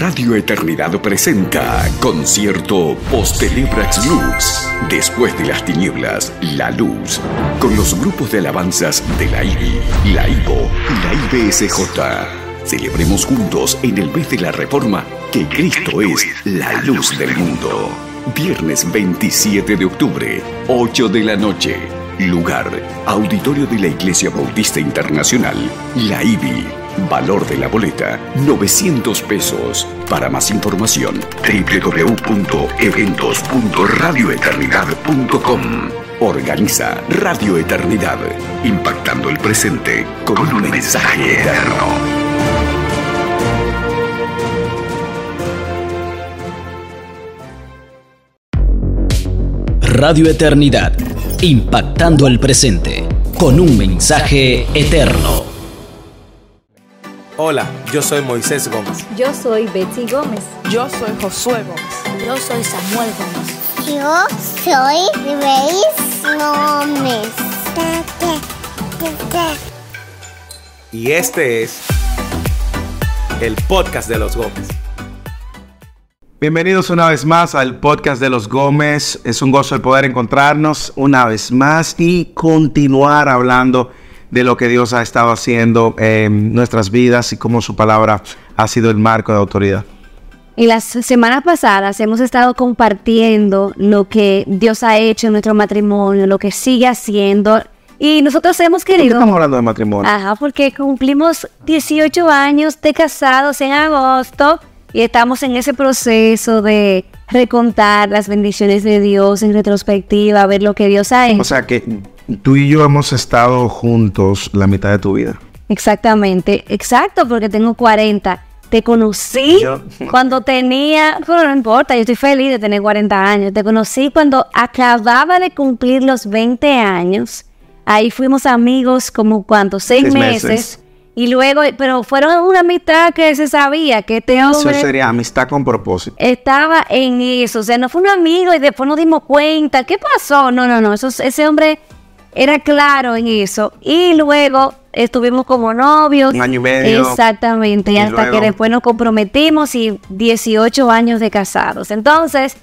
Radio Eternidad presenta Concierto Postelebrax Lux. Después de las tinieblas, la luz. Con los grupos de alabanzas de la IBI, la IVO y la IBSJ. Celebremos juntos en el mes de la Reforma que Cristo es la luz del mundo. Viernes 27 de octubre, 8 de la noche. Lugar, Auditorio de la Iglesia Bautista Internacional, la IBI. Valor de la boleta, 900 pesos. Para más información, www.eventos.radioeternidad.com. Organiza Radio Eternidad, impactando el presente con un mensaje eterno. Radio Eternidad, impactando el presente con un mensaje eterno. Hola, yo soy Moisés Gómez. Yo soy Betsy Gómez. Yo soy Josué Gómez. Yo soy Samuel Gómez. Yo soy Grace Gómez. Y este es el podcast de los Gómez. Bienvenidos una vez más al podcast de los Gómez. Es un gozo el poder encontrarnos una vez más y continuar hablando de lo que Dios ha estado haciendo en nuestras vidas y cómo su palabra ha sido el marco de autoridad. Y las semanas pasadas hemos estado compartiendo lo que Dios ha hecho en nuestro matrimonio, lo que sigue haciendo. Y nosotros hemos querido... ¿Por qué estamos hablando de matrimonio? Ajá, porque cumplimos 18 años de casados en agosto y estamos en ese proceso de recontar las bendiciones de Dios en retrospectiva, ver lo que Dios ha hecho. O sea que tú y yo hemos estado juntos la mitad de tu vida. Exactamente, exacto, porque tengo 40. Te conocí cuando tenía, pero no importa, yo estoy feliz de tener 40 años. Te conocí cuando acababa de cumplir los 20 años. Ahí fuimos amigos como cuántos, seis, meses y luego, pero fueron una amistad que se sabía que este hombre... Eso sería amistad con propósito. Estaba en eso, o sea, no fue un amigo y después nos dimos cuenta. ¿Qué pasó? No, no, no, eso, ese hombre era claro en eso. Y luego estuvimos como novios. Un año y medio. Exactamente, y, hasta que después nos comprometimos y 18 años de casados. Entonces,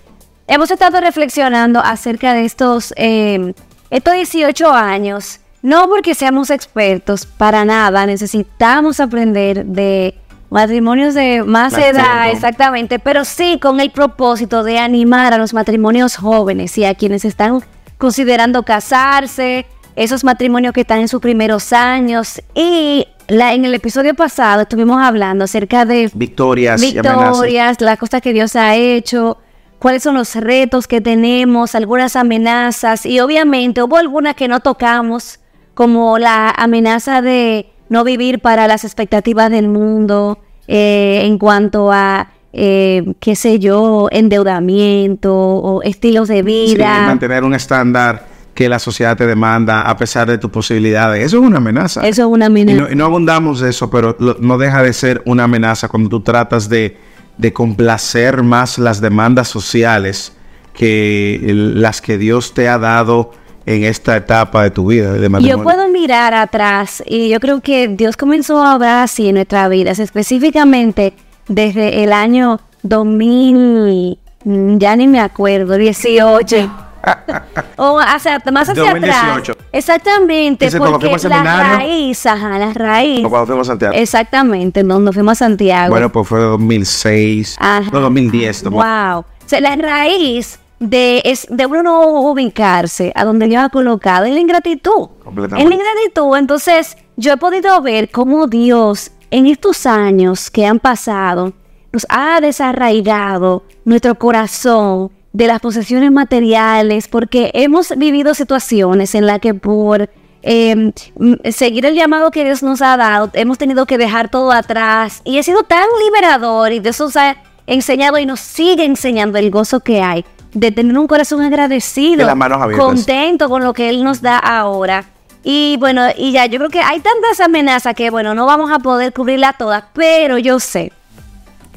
hemos estado reflexionando acerca de estos, eh, estos 18 años no porque seamos expertos, para nada, necesitamos aprender de matrimonios de más, edad, exactamente, pero sí con el propósito de animar a los matrimonios jóvenes y a quienes están considerando casarse, esos matrimonios que están en sus primeros años. Y la, en el episodio pasado estuvimos hablando acerca de victorias, victorias, las cosas que Dios ha hecho, cuáles son los retos que tenemos, algunas amenazas. Y obviamente hubo algunas que no tocamos como la amenaza de no vivir para las expectativas del mundo eh, en cuanto a, eh, qué sé yo, endeudamiento o estilos de vida. mantener un estándar que la sociedad te demanda a pesar de tus posibilidades. Eso es una amenaza. Eso es una amenaza. Y no, abundamos de eso, pero no deja de ser una amenaza cuando tú tratas de, de complacer más las demandas sociales que las que Dios te ha dado en esta etapa de tu vida de? Yo puedo mirar atrás y yo creo que Dios comenzó a obrar así en nuestra vida, específicamente desde el año 2000, ya ni me acuerdo, 18. o hacia, más hacia 2018. atrás. Exactamente, porque la raíz, ajá, la raíz. cuando fuimos a Santiago. Exactamente, donde fuimos a Santiago. Bueno, pues fue 2006, ajá. no, 2010. Wow. O sea, la raíz de, es, de uno no ubicarse a donde Dios ha colocado en la ingratitud. En la ingratitud, entonces yo he podido ver cómo Dios en estos años que han pasado nos ha desarraigado nuestro corazón de las posesiones materiales porque hemos vivido situaciones en las que por em, seguir el llamado que Dios nos ha dado hemos tenido que dejar todo atrás y ha sido tan liberador y Dios nos ha enseñado y nos sigue enseñando el gozo que hay de tener un corazón agradecido, contento con lo que Él nos da ahora. Y bueno, y ya, yo creo que hay tantas amenazas que, bueno, no vamos a poder cubrirla todas, pero yo sé,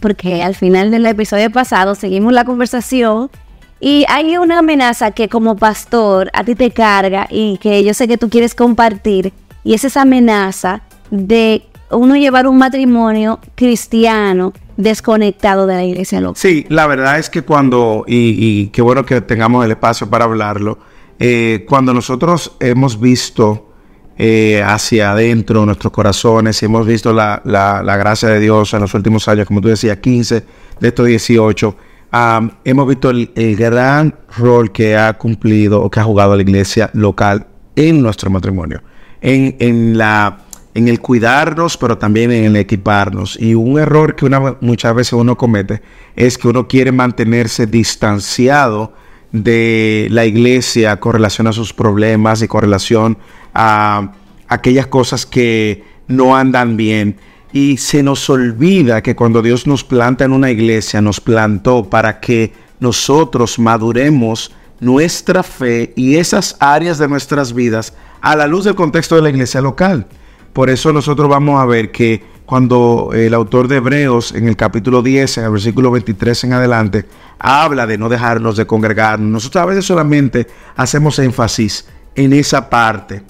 porque al final del episodio pasado seguimos la conversación y hay una amenaza que como pastor a ti te carga y que yo sé que tú quieres compartir, y es esa amenaza de uno llevar un matrimonio cristiano desconectado de la iglesia local. Sí, la verdad es que cuando, y, y qué bueno que tengamos el espacio para hablarlo, eh, cuando nosotros hemos visto eh, hacia adentro nuestros corazones y hemos visto la, la, la, gracia de Dios en los últimos años, como tú decías, 15 de estos 18, um, hemos visto el, el, gran rol que ha cumplido o que ha jugado la iglesia local en nuestro matrimonio, en, en la en el cuidarnos, pero también en el equiparnos. Y un error que una, muchas veces uno comete es que uno quiere mantenerse distanciado de la iglesia con relación a sus problemas y con relación a aquellas cosas que no andan bien. Y se nos olvida que cuando Dios nos planta en una iglesia, nos plantó para que nosotros maduremos nuestra fe y esas áreas de nuestras vidas a la luz del contexto de la iglesia local. Por eso nosotros vamos a ver que cuando el autor de Hebreos en el capítulo 10, en el versículo 23 en adelante, habla de no dejarnos de congregarnos, nosotros a veces solamente hacemos énfasis en esa parte,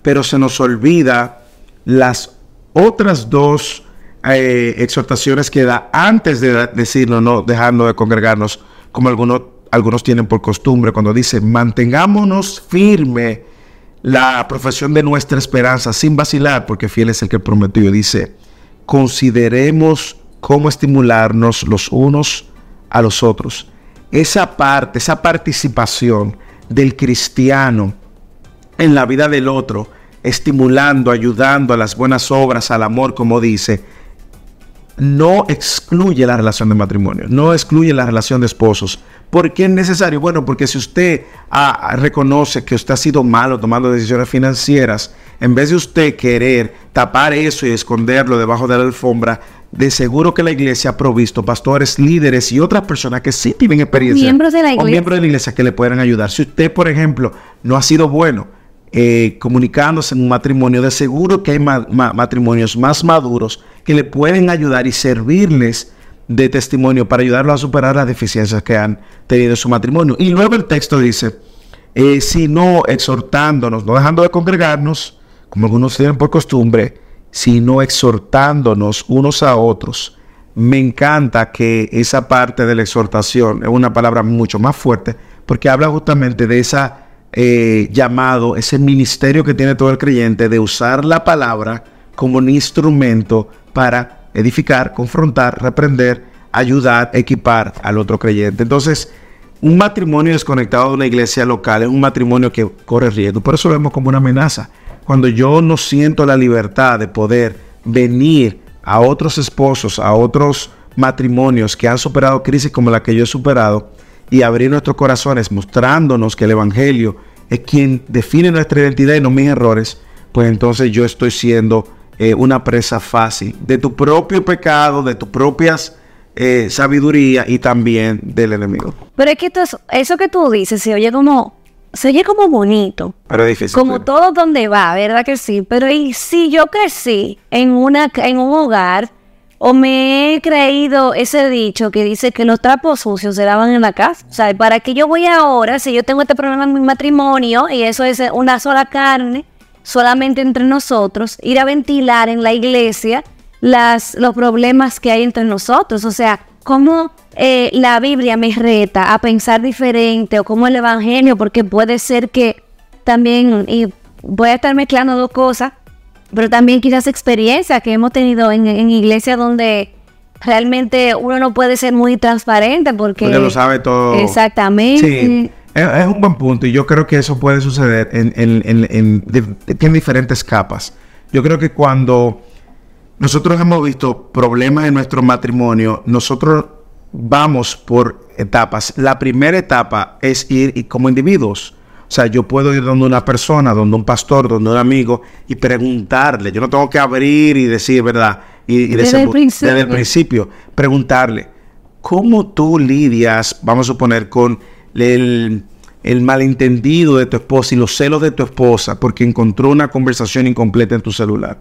pero se nos olvida las otras dos eh, exhortaciones que da antes de decirnos no dejarnos de congregarnos, como algunos, algunos tienen por costumbre, cuando dice mantengámonos firme la profesión de nuestra esperanza sin vacilar, porque fiel es el que prometió. Dice, consideremos cómo estimularnos los unos a los otros. Esa parte, esa participación del cristiano en la vida del otro, estimulando, ayudando a las buenas obras, al amor, como dice, no excluye la relación de matrimonio, no excluye la relación de esposos. ¿Por qué es necesario? Bueno, porque si usted ah, reconoce que usted ha sido malo tomando decisiones financieras, en vez de usted querer tapar eso y esconderlo debajo de la alfombra, de seguro que la iglesia ha provisto pastores, líderes y otras personas que sí tienen experiencia. Miembros de la iglesia. O miembros de la iglesia que le puedan ayudar. Si usted, por ejemplo, no ha sido bueno, eh, comunicándose en un matrimonio, de seguro que hay ma ma matrimonios más maduros que le pueden ayudar y servirles de testimonio para ayudarlos a superar las deficiencias que han tenido en su matrimonio. Y luego el texto dice, eh, sino exhortándonos, no dejando de congregarnos, como algunos tienen por costumbre, sino exhortándonos unos a otros. Me encanta que esa parte de la exhortación es una palabra mucho más fuerte, porque habla justamente de esa eh, llamado, ese ministerio que tiene todo el creyente de usar la palabra como un instrumento para edificar, confrontar, reprender, ayudar, equipar al otro creyente. Entonces, un matrimonio desconectado de una iglesia local es un matrimonio que corre riesgo. Por eso lo vemos como una amenaza. Cuando yo no siento la libertad de poder venir a otros esposos, a otros matrimonios que han superado crisis como la que yo he superado, y abrir nuestros corazones mostrándonos que el Evangelio es quien define nuestra identidad y no mis errores, pues entonces yo estoy siendo eh, una presa fácil de tu propio pecado, de tus propias eh, sabiduría y también del enemigo. Pero es que esto, eso que tú dices se oye como, se oye como bonito. Pero es difícil. Como todo donde va, ¿verdad que sí? Pero y si yo crecí en, una, en un hogar o me he creído ese dicho que dice que los trapos sucios se lavan en la casa. O sea, ¿para qué yo voy ahora si yo tengo este problema en mi matrimonio y eso es una sola carne, solamente entre nosotros, ir a ventilar en la iglesia las, los problemas que hay entre nosotros? O sea, ¿cómo eh, la Biblia me reta a pensar diferente o como el Evangelio? Porque puede ser que también, y voy a estar mezclando dos cosas, pero también quizás experiencia que hemos tenido en, en iglesias donde realmente uno no puede ser muy transparente porque... Porque lo sabe todo. Exactamente. Sí, es, un buen punto y yo creo que eso puede suceder en, en, en, en, diferentes capas. Yo creo que cuando nosotros hemos visto problemas en nuestro matrimonio, nosotros vamos por etapas. La primera etapa es ir y como individuos. O sea, yo puedo ir donde una persona, donde un pastor, donde un amigo y preguntarle. Yo no tengo que abrir y decir, ¿verdad? Y, y Desde el desembu- principio. desde el principio, preguntarle, ¿cómo tú lidias, vamos a suponer, con el, el malentendido de tu esposa y los celos de tu esposa porque encontró una conversación incompleta en tu celular?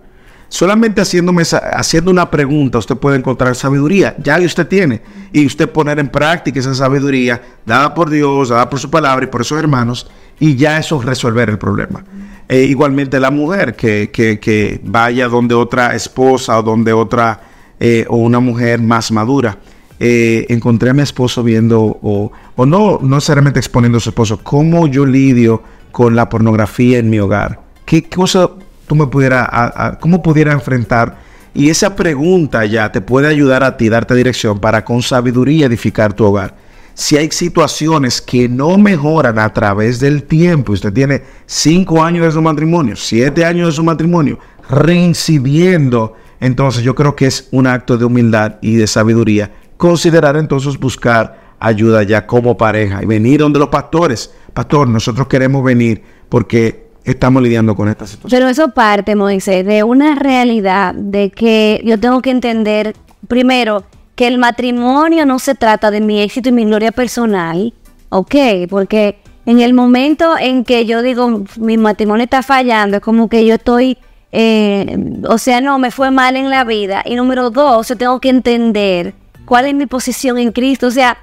Solamente haciéndome haciendo una pregunta, usted puede encontrar sabiduría. Ya que usted tiene. Y usted poner en práctica esa sabiduría dada por Dios, dada por su palabra y por esos hermanos. Y ya eso resolver el problema. Eh, igualmente la mujer que, que- que vaya donde otra esposa o donde otra eh, o una mujer más madura. Eh, encontré a mi esposo viendo, o, o no, no necesariamente exponiendo a su esposo, cómo yo lidio con la pornografía en mi hogar. ¿Qué cosa tú me pudiera, cómo pudiera enfrentar? Y esa pregunta ya te puede ayudar a ti, darte dirección para con sabiduría edificar tu hogar. Si hay situaciones que no mejoran a través del tiempo, usted tiene cinco años de su matrimonio, siete años de su matrimonio, reincidiendo, entonces yo creo que es un acto de humildad y de sabiduría considerar entonces buscar ayuda ya como pareja y venir donde los pastores. Pastor, nosotros queremos venir porque estamos lidiando con esta situación. Pero eso parte, Moisés, de una realidad de que yo tengo que entender, primero, que el matrimonio no se trata de mi éxito y mi gloria personal, ¿ok? Porque en el momento en que yo digo, mi matrimonio está fallando, es como que yo estoy, eh, o sea, no, me fue mal en la vida. Y número dos, yo tengo que entender cuál es mi posición en Cristo. O sea,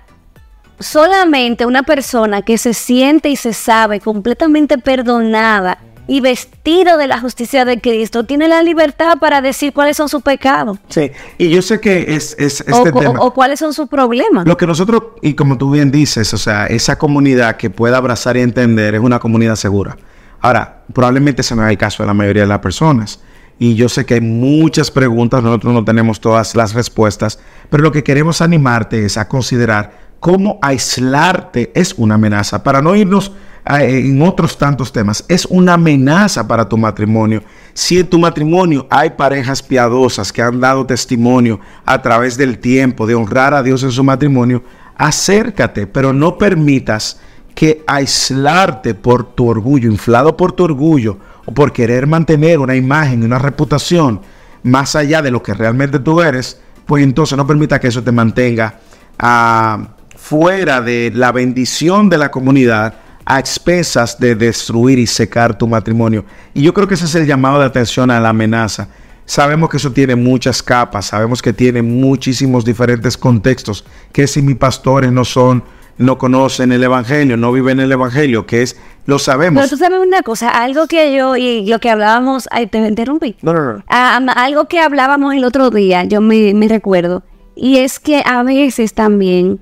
solamente una persona que se siente y se sabe completamente perdonada y vestido de la justicia de Cristo tiene la libertad para decir cuáles son sus pecados. Sí, y yo sé que es, este o, tema. O, cuáles son sus problemas. Lo que nosotros, y como tú bien dices, o sea, esa comunidad que pueda abrazar y entender es una comunidad segura. Ahora, probablemente se me el caso de la mayoría de las personas. Y yo sé que hay muchas preguntas, nosotros no tenemos todas las respuestas, pero lo que queremos animarte es a considerar cómo aislarte es una amenaza. Para no irnos en otros tantos temas, es una amenaza para tu matrimonio. Si en tu matrimonio hay parejas piadosas que han dado testimonio a través del tiempo de honrar a Dios en su matrimonio, acércate, pero no permitas que aislarte por tu orgullo, inflado por tu orgullo o por querer mantener una imagen y una reputación más allá de lo que realmente tú eres, pues entonces no permita que eso te mantenga a fuera de la bendición de la comunidad a expensas de destruir y secar tu matrimonio. Y yo creo que ese es el llamado de atención a la amenaza. Sabemos que eso tiene muchas capas, sabemos que tiene muchísimos diferentes contextos, que si mis pastores no son, no conocen el Evangelio, no viven el Evangelio, que es, lo sabemos. Pero tú sabes una cosa, algo que yo, y lo que hablábamos, ay, te interrumpí. No, no, no. Ah, algo que hablábamos el otro día, yo me, me recuerdo, y es que a veces también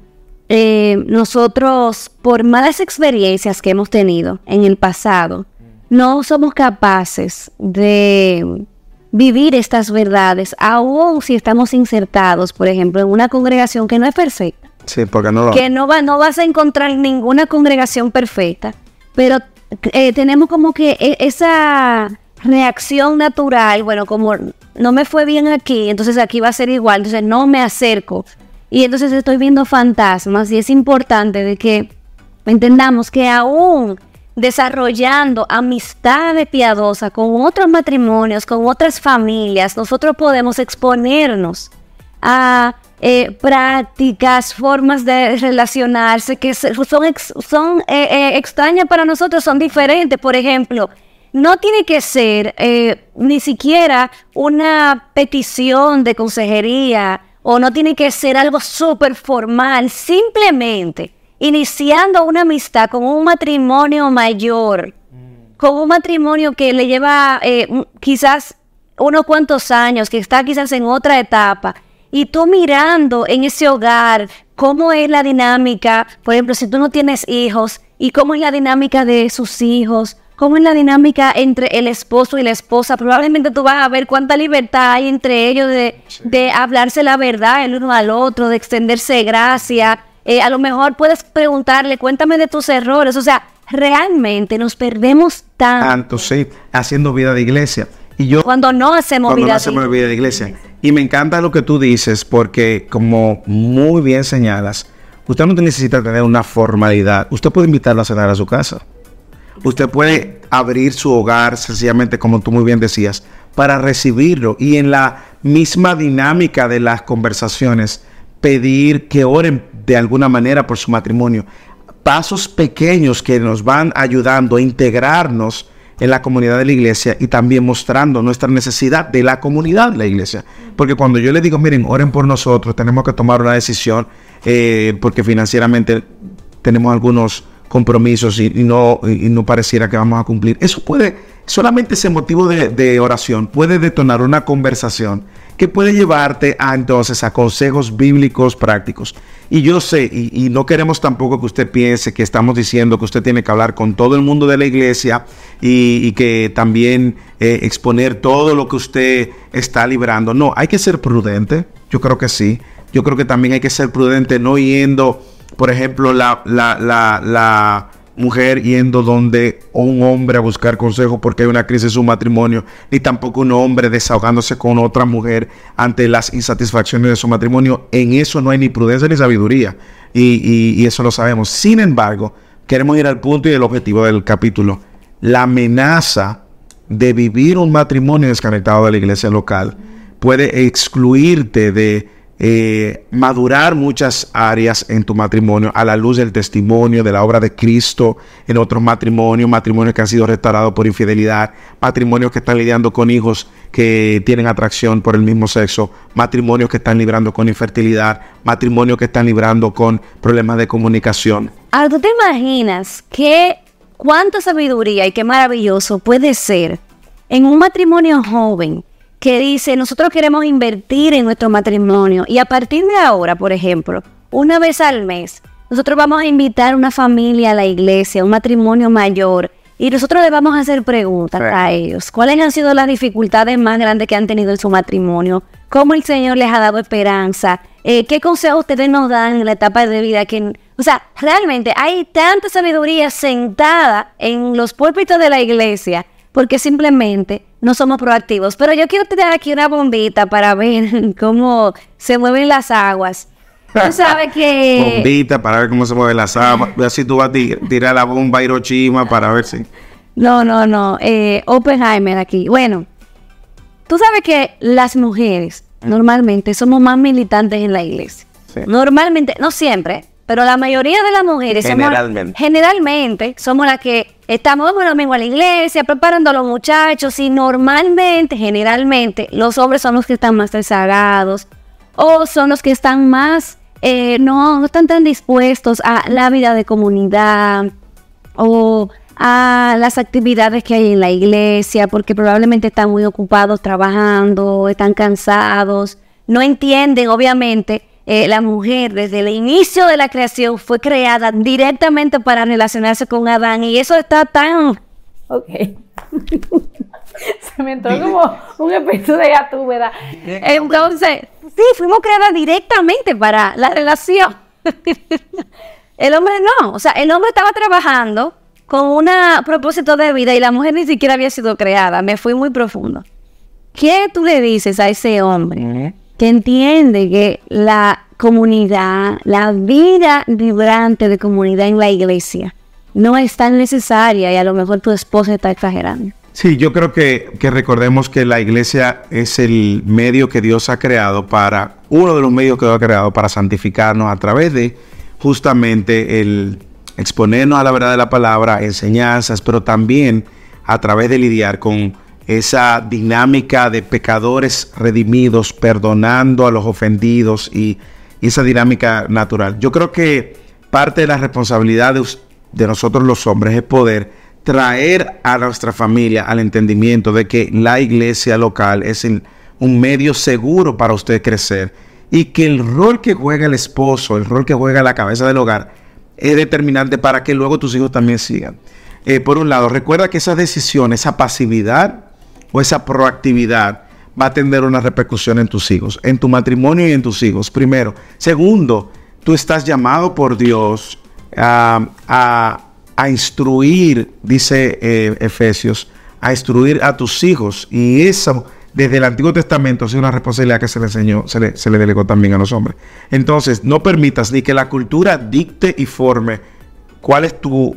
eh, nosotros, por malas experiencias que hemos tenido en el pasado, no somos capaces de vivir estas verdades, aun si estamos insertados, por ejemplo, en una congregación que no es perfecta. Sí, porque no lo... Que no, va, no vas a encontrar ninguna congregación perfecta, pero eh, tenemos como que e, esa reacción natural, bueno, como no me fue bien aquí, entonces aquí va a ser igual, entonces no me acerco. Y entonces estoy viendo fantasmas y es importante de que entendamos que aún desarrollando amistades piadosas con otros matrimonios, con otras familias, nosotros podemos exponernos a eh, prácticas, formas de relacionarse que son, son eh, eh, extrañas para nosotros, son diferentes. Por ejemplo, no tiene que ser ni siquiera una petición de consejería o no tiene que ser algo súper formal, simplemente iniciando una amistad con un matrimonio mayor, con un matrimonio que le lleva eh, quizás unos cuantos años, que está quizás en otra etapa, y tú mirando en ese hogar cómo es la dinámica, por ejemplo, si tú no tienes hijos, y cómo es la dinámica de sus hijos, cómo es la dinámica entre el esposo y la esposa. Probablemente tú vas a ver cuánta libertad hay entre ellos de, hablarse la verdad el uno al otro, de extenderse gracia. Eh, a lo mejor puedes preguntarle, cuéntame de tus errores. O sea, realmente nos perdemos tanto. Tanto, sí, haciendo vida de iglesia. Y yo, cuando no hacemos, vida, no hacemos vida de iglesia. Y me encanta lo que tú dices porque, como muy bien señalas, usted no necesita tener una formalidad. Usted puede invitarlo a cenar a su casa. Usted puede abrir su hogar, sencillamente, como tú muy bien decías, para recibirlo y en la misma dinámica de las conversaciones, pedir que oren de alguna manera por su matrimonio. Pasos pequeños que nos van ayudando a integrarnos en la comunidad de la iglesia y también mostrando nuestra necesidad de la comunidad de la iglesia. Porque cuando yo le digo, miren, oren por nosotros, tenemos que tomar una decisión eh, porque financieramente tenemos algunos compromisos y, no, y no pareciera que vamos a cumplir. Eso puede Solamente ese motivo de, oración puede detonar una conversación que puede llevarte a entonces a consejos bíblicos prácticos. Y yo sé, y, no queremos tampoco que usted piense que estamos diciendo que usted tiene que hablar con todo el mundo de la iglesia y, y que también eh, exponer todo lo que usted está librando. No, hay que ser prudente, yo creo que sí. Yo creo que también hay que ser prudente no yendo, por ejemplo, la, la, la, la mujer yendo donde un hombre a buscar consejo porque hay una crisis en su matrimonio, ni tampoco un hombre desahogándose con otra mujer ante las insatisfacciones de su matrimonio. En eso no hay ni prudencia ni sabiduría. Y, y, y eso lo sabemos. Sin embargo, queremos ir al punto y el objetivo del capítulo. La amenaza de vivir un matrimonio desconectado de la iglesia local puede excluirte de eh, madurar muchas áreas en tu matrimonio a la luz del testimonio de la obra de Cristo en otros matrimonios, matrimonios que han sido restaurados por infidelidad, matrimonios que están lidiando con hijos que tienen atracción por el mismo sexo, matrimonios que están librando con infertilidad, matrimonios que están librando con problemas de comunicación. Ahora, ¿tú te imaginas qué, cuánta sabiduría y qué maravilloso puede ser en un matrimonio joven? Que dice, nosotros queremos invertir en nuestro matrimonio y a partir de ahora, por ejemplo, una vez al mes, nosotros vamos a invitar una familia a la iglesia, un matrimonio mayor, y nosotros le vamos a hacer preguntas sí. a ellos. ¿Cuáles han sido las dificultades más grandes que han tenido en su matrimonio? ¿Cómo el Señor les ha dado esperanza? Eh, ¿Qué consejos ustedes nos dan en la etapa de vida? Que, o sea, realmente hay tanta sabiduría sentada en los púlpitos de la iglesia porque simplemente no somos proactivos. Pero yo quiero tener aquí una bombita para ver cómo se mueven las aguas. Tú sabes que... Bombita para ver cómo se mueven las aguas. Así tú vas a tirar la bomba a Hiroshima para ver si... No, no, no. Eh, Oppenheimer aquí. Bueno, tú sabes que las mujeres normalmente somos más militantes en la iglesia. Sí. Normalmente, no siempre, pero la mayoría de las mujeres generalmente somos, generalmente. somos las que estamos bueno domingo a la iglesia preparando a los muchachos y normalmente generalmente los hombres son los que están más rezagados o son los que están más eh, no, no están tan dispuestos a la vida de comunidad o a las actividades que hay en la iglesia porque probablemente están muy ocupados trabajando, están cansados, no entienden obviamente eh, la mujer desde el inicio de la creación fue creada directamente para relacionarse con Adán y eso está tan... Ok. Se me entró como un espíritu de gato, ¿verdad? Entonces, sí, fuimos creadas directamente para la relación. el hombre no, o sea, el hombre estaba trabajando con un propósito de vida y la mujer ni siquiera había sido creada. Me fui muy profundo. ¿Qué tú le dices a ese hombre? Que entiende que la comunidad, la vida vibrante de comunidad en la iglesia no es tan necesaria y a lo mejor tu esposa está exagerando. Sí, yo creo que, que, recordemos que la iglesia es el medio que Dios ha creado para, uno de los medios que Dios ha creado para santificarnos a través de justamente el exponernos a la verdad de la palabra, enseñanzas, pero también a través de lidiar con esa dinámica de pecadores redimidos, perdonando a los ofendidos y, esa dinámica natural. Yo creo que parte de la responsabilidad de, nosotros los hombres es poder traer a nuestra familia al entendimiento de que la iglesia local es un medio seguro para usted crecer y que el rol que juega el esposo, el rol que juega la cabeza del hogar, es determinante para que luego tus hijos también sigan. Eh, por un lado, recuerda que esa decisión, esa pasividad, o esa proactividad va a tener una repercusión en tus hijos, en tu matrimonio y en tus hijos, primero. Segundo, tú estás llamado por Dios a, a, a instruir, dice eh, Efesios, a instruir a tus hijos. Y eso, desde el Antiguo Testamento, es una responsabilidad que se le enseñó, se le, se le delegó también a los hombres. Entonces, no permitas ni que la cultura dicte y forme cuál es tu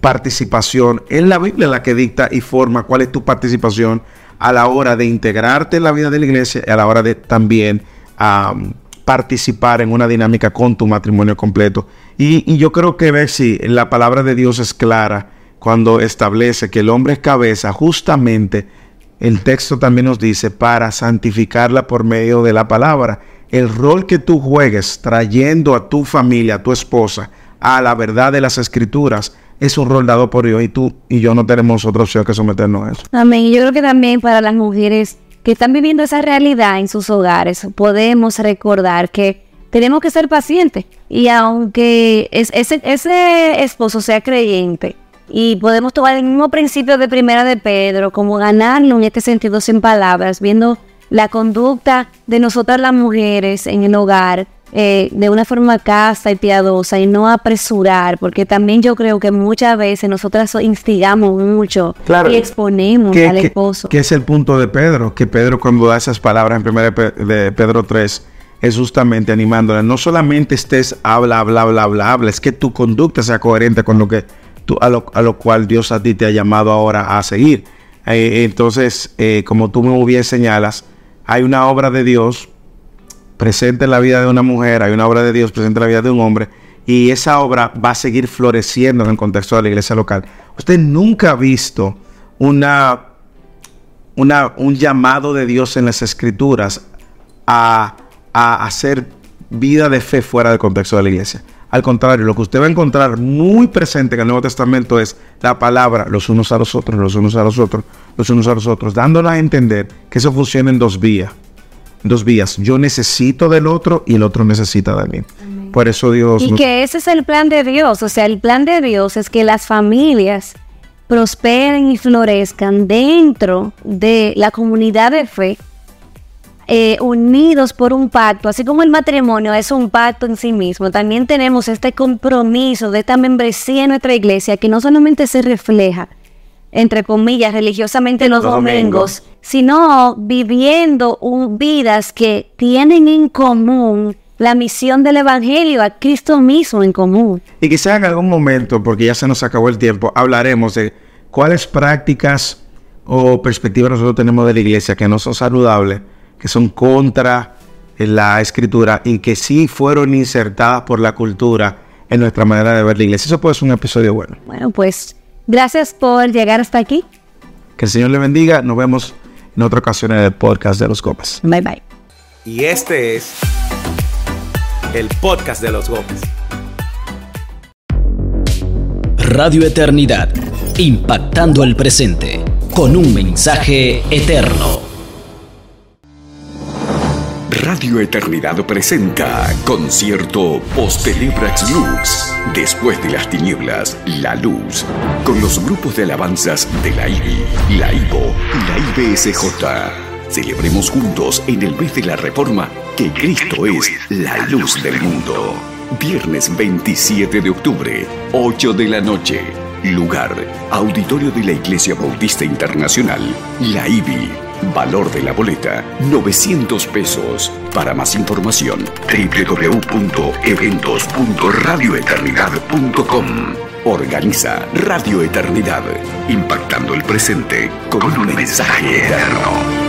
participación. Es la Biblia la que dicta y forma cuál es tu participación a la hora de integrarte en la vida de la iglesia y a la hora de también participar en una dinámica con tu matrimonio completo. Y, yo creo que si la palabra de Dios es clara cuando establece que el hombre es cabeza, justamente el texto también nos dice para santificarla por medio de la palabra. El rol que tú juegues trayendo a tu familia, a tu esposa, a la verdad de las escrituras, es un rol dado por Dios y tú y yo no tenemos otra opción que someternos a eso. Amén. Y yo creo que también para las mujeres que están viviendo esa realidad en sus hogares, podemos recordar que tenemos que ser pacientes. Y aunque ese, ese esposo sea creyente, y podemos tomar el mismo principio de primera de Pedro, como ganarlo en este sentido sin palabras, viendo la conducta de nosotras las mujeres en el hogar, eh, de una forma casta y piadosa y no apresurar, porque también yo creo que muchas veces nosotras instigamos mucho y exponemos al esposo. ¿Qué es el punto de Pedro? Que Pedro cuando da esas palabras en 1 de Pedro 3 es justamente animándole, no solamente estés habla, habla, habla, habla, habla, es que tu conducta sea coherente con lo que tú, a, lo, a lo cual Dios a ti te ha llamado ahora a seguir. Eh, entonces, eh, como tú muy bien señalas, hay una obra de Dios presente en la vida de una mujer, hay una obra de Dios presente en la vida de un hombre, y esa obra va a seguir floreciendo en el contexto de la iglesia local. Usted nunca ha visto una, una, un llamado de Dios en las escrituras a, a hacer vida de fe fuera del contexto de la iglesia. Al contrario, lo que usted va a encontrar muy presente en el Nuevo Testamento es la palabra los unos a los otros, los unos a los otros, los unos a los otros, dándola a entender que eso funciona en dos vías dos vías. Yo necesito del otro y el otro necesita de mí. Por eso Dios... Y que ese es el plan de Dios. O sea, el plan de Dios es que las familias prosperen y florezcan dentro de la comunidad de fe, eh, unidos por un pacto, así como el matrimonio es un pacto en sí mismo, también tenemos este compromiso de esta membresía en nuestra iglesia que no solamente se refleja entre comillas, religiosamente los, domingos, sino viviendo vidas que tienen en común la misión del Evangelio, a Cristo mismo en común. Y quizá en algún momento, porque ya se nos acabó el tiempo, hablaremos de cuáles prácticas o perspectivas nosotros tenemos de la iglesia que no son saludables, que son contra la escritura y que sí fueron insertadas por la cultura en nuestra manera de ver la iglesia. Eso puede ser un episodio bueno. Bueno, pues Gracias por llegar hasta aquí. Que el Señor le bendiga. Nos vemos en otra ocasión en el podcast de los Gómez. Bye bye. Y este es el podcast de los Gómez. Radio Eternidad, impactando el presente con un mensaje eterno. Radio Eternidad presenta concierto Postelebrax Lux. Después de las tinieblas, la luz. Con los grupos de alabanzas de la IBI, la IVO y la IBSJ. Celebremos juntos en el mes de la reforma que Cristo es la luz del mundo. Viernes 27 de octubre, 8 de la noche. Lugar, Auditorio de la Iglesia Bautista Internacional, la IBI. Valor de la boleta, 900 pesos. Para más información, www.eventos.radioeternidad.com. Organiza Radio Eternidad, impactando el presente con un mensaje eterno.